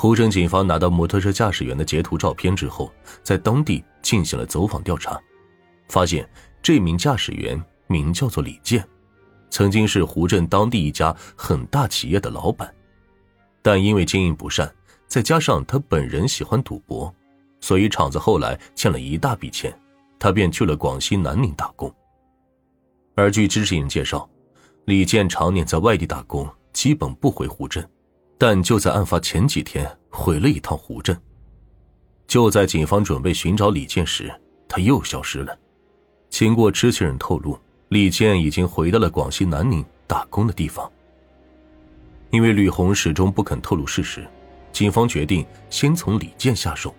湖镇警方拿到摩托车驾驶员的截图照片之后，在当地进行了走访调查，发现这名驾驶员名叫做李健，曾经是湖镇当地一家很大企业的老板，但因为经营不善，再加上他本人喜欢赌博，所以厂子后来欠了一大笔钱，他便去了广西南宁打工。而据知情人介绍，李健常年在外地打工，基本不回湖镇。但就在案发前几天，回了一趟湖镇。就在警方准备寻找李健时，他又消失了。经过知情人透露，李健已经回到了广西南宁打工的地方。因为吕红始终不肯透露事实，警方决定先从李健下手。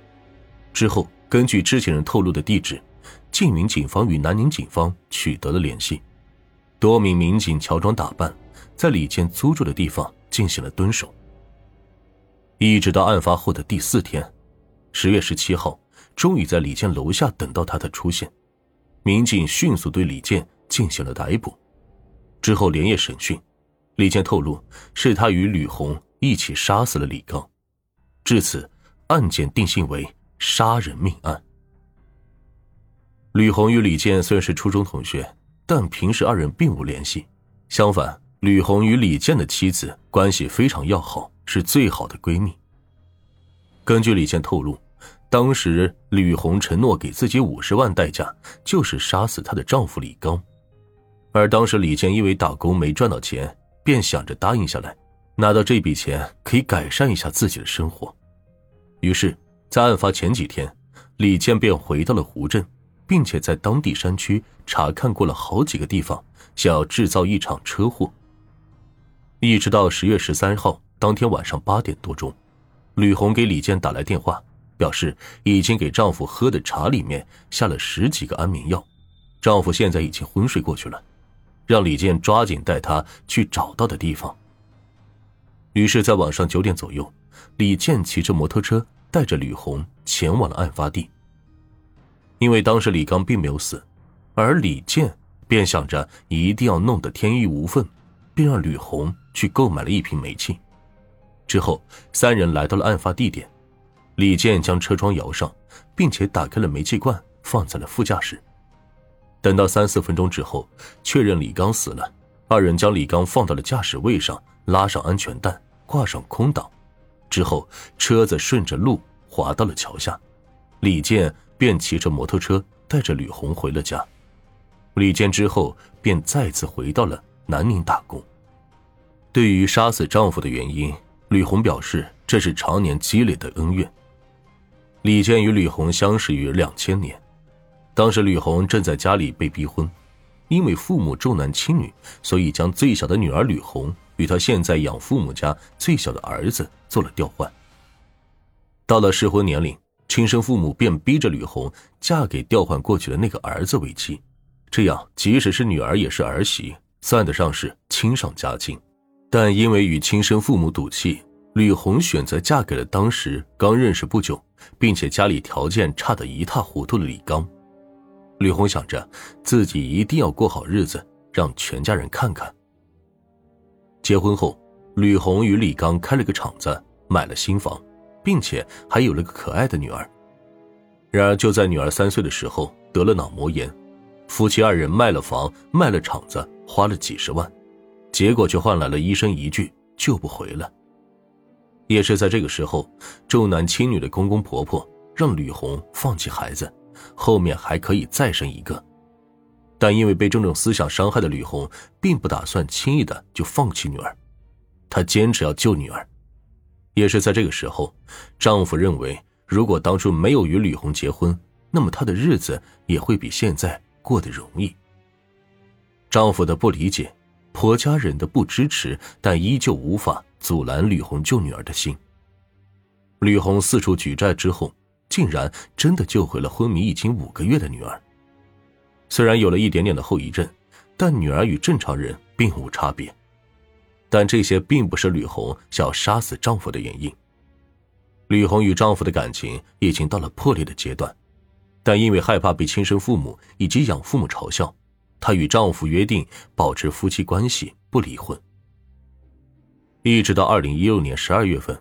之后，根据知情人透露的地址，晋民警方与南宁警方取得了联系。多名民警乔装打扮，在李健租住的地方进行了蹲守。一直到案发后的第四天，十月十七号，终于在李健楼下等到他的出现。民警迅速对李健进行了逮捕，之后连夜审讯。李健透露，是他与吕红一起杀死了李刚。至此，案件定性为杀人命案。吕红与李健虽然是初中同学，但平时二人并无联系。相反，吕红与李健的妻子关系非常要好。是最好的闺蜜。根据李健透露，当时吕红承诺给自己五十万代价，就是杀死她的丈夫李刚。而当时李健因为打工没赚到钱，便想着答应下来，拿到这笔钱可以改善一下自己的生活。于是，在案发前几天，李健便回到了湖镇，并且在当地山区查看过了好几个地方，想要制造一场车祸。一直到十月十三号。当天晚上八点多钟，吕红给李健打来电话，表示已经给丈夫喝的茶里面下了十几个安眠药，丈夫现在已经昏睡过去了，让李健抓紧带他去找到的地方。于是，在晚上九点左右，李健骑着摩托车带着吕红前往了案发地。因为当时李刚并没有死，而李健便想着一定要弄得天衣无缝，便让吕红去购买了一瓶煤气。之后，三人来到了案发地点。李健将车窗摇上，并且打开了煤气罐，放在了副驾驶。等到三四分钟之后，确认李刚死了，二人将李刚放到了驾驶位上，拉上安全带，挂上空挡。之后，车子顺着路滑到了桥下，李健便骑着摩托车带着吕红回了家。李健之后便再次回到了南宁打工。对于杀死丈夫的原因，吕红表示，这是常年积累的恩怨。李健与吕红相识于两千年，当时吕红正在家里被逼婚，因为父母重男轻女，所以将最小的女儿吕红与他现在养父母家最小的儿子做了调换。到了适婚年龄，亲生父母便逼着吕红嫁给调换过去的那个儿子为妻，这样即使是女儿也是儿媳，算得上是亲上加亲。但因为与亲生父母赌气，吕红选择嫁给了当时刚认识不久，并且家里条件差得一塌糊涂的李刚。吕红想着自己一定要过好日子，让全家人看看。结婚后，吕红与李刚开了个厂子，买了新房，并且还有了个可爱的女儿。然而，就在女儿三岁的时候得了脑膜炎，夫妻二人卖了房，卖了厂子，花了几十万。结果却换来了医生一句救不回了。也是在这个时候，重男轻女的公公婆婆让吕红放弃孩子，后面还可以再生一个。但因为被这种思想伤害的吕红，并不打算轻易的就放弃女儿，她坚持要救女儿。也是在这个时候，丈夫认为，如果当初没有与吕红结婚，那么她的日子也会比现在过得容易。丈夫的不理解。婆家人的不支持，但依旧无法阻拦吕红救女儿的心。吕红四处举债之后，竟然真的救回了昏迷已经五个月的女儿。虽然有了一点点的后遗症，但女儿与正常人并无差别。但这些并不是吕红想要杀死丈夫的原因。吕红与丈夫的感情已经到了破裂的阶段，但因为害怕被亲生父母以及养父母嘲笑。她与丈夫约定保持夫妻关系，不离婚。一直到二零一六年十二月份，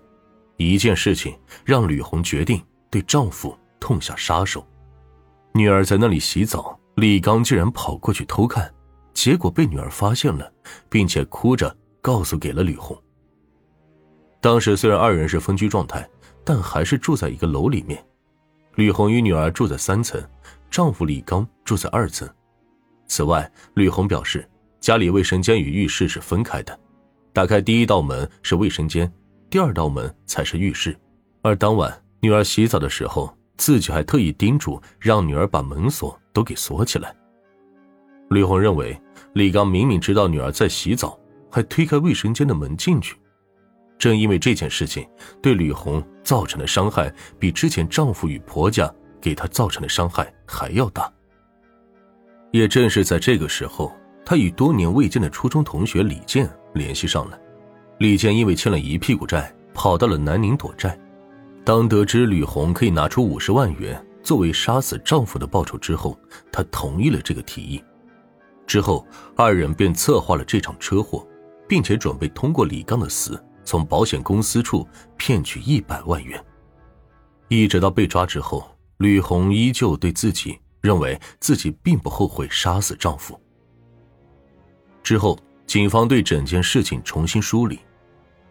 一件事情让吕红决定对丈夫痛下杀手。女儿在那里洗澡，李刚竟然跑过去偷看，结果被女儿发现了，并且哭着告诉给了吕红。当时虽然二人是分居状态，但还是住在一个楼里面。吕红与女儿住在三层，丈夫李刚住在二层。此外，吕红表示家里卫生间与浴室是分开的，打开第一道门是卫生间，第二道门才是浴室。而当晚女儿洗澡的时候。自己还特意叮嘱让女儿把门锁都给锁起来。吕红认为李刚明明知道女儿在洗澡，还推开卫生间的门进去。正因为这件事情，对吕红造成的伤害比之前丈夫与婆家给她造成的伤害还要大。也正是在这个时候，她与多年未见的初中同学李健联系上了。李健因为欠了一屁股债，跑到了南宁躲债。当得知吕红可以拿出五十万元作为杀死丈夫的报酬之后，她同意了这个提议。之后，二人便策划了这场车祸，并且准备通过李刚的死，从保险公司处骗取一百万元。一直到被抓之后，吕红依旧对自己认为自己并不后悔杀死丈夫。之后，警方对整件事情重新梳理，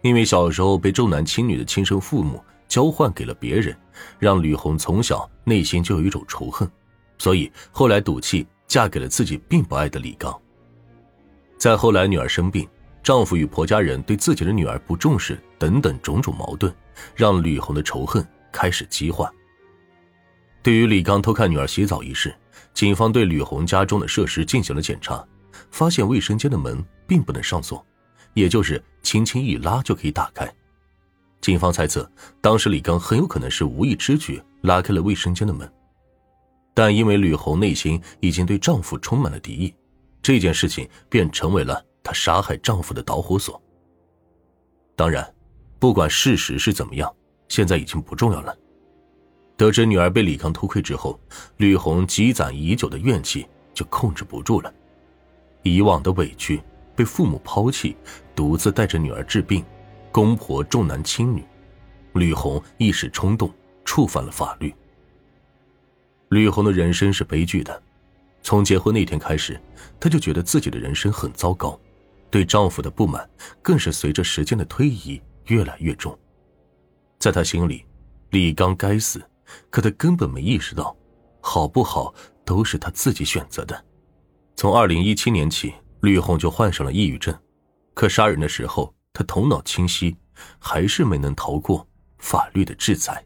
因为小时候被重男轻女的亲生父母。交换给了别人，让吕红从小内心就有一种仇恨，所以后来赌气嫁给了自己并不爱的李刚。再后来，女儿生病，丈夫与婆家人对自己的女儿不重视，等等种种矛盾，让吕红的仇恨开始激化。对于李刚偷看女儿洗澡一事，警方对吕红家中的设施进行了检查，发现卫生间的门并不能上锁，也就是轻轻一拉就可以打开。警方猜测，当时李刚很有可能是无意之举拉开了卫生间的门，但因为吕红内心已经对丈夫充满了敌意，这件事情便成为了她杀害丈夫的导火索。当然，不管事实是怎么样，现在已经不重要了。得知女儿被李刚偷窥之后，吕红积攒已久的怨气就控制不住了，以往的委屈，被父母抛弃，独自带着女儿治病。公婆重男轻女，吕红一时冲动触犯了法律。吕红的人生是悲剧的，从结婚那天开始，她就觉得自己的人生很糟糕，对丈夫的不满更是随着时间的推移越来越重。在她心里，李刚该死，可他根本没意识到，好不好都是他自己选择的。从二零一七年起，绿红就患上了抑郁症，可杀人的时候。他头脑清晰，还是没能逃过法律的制裁。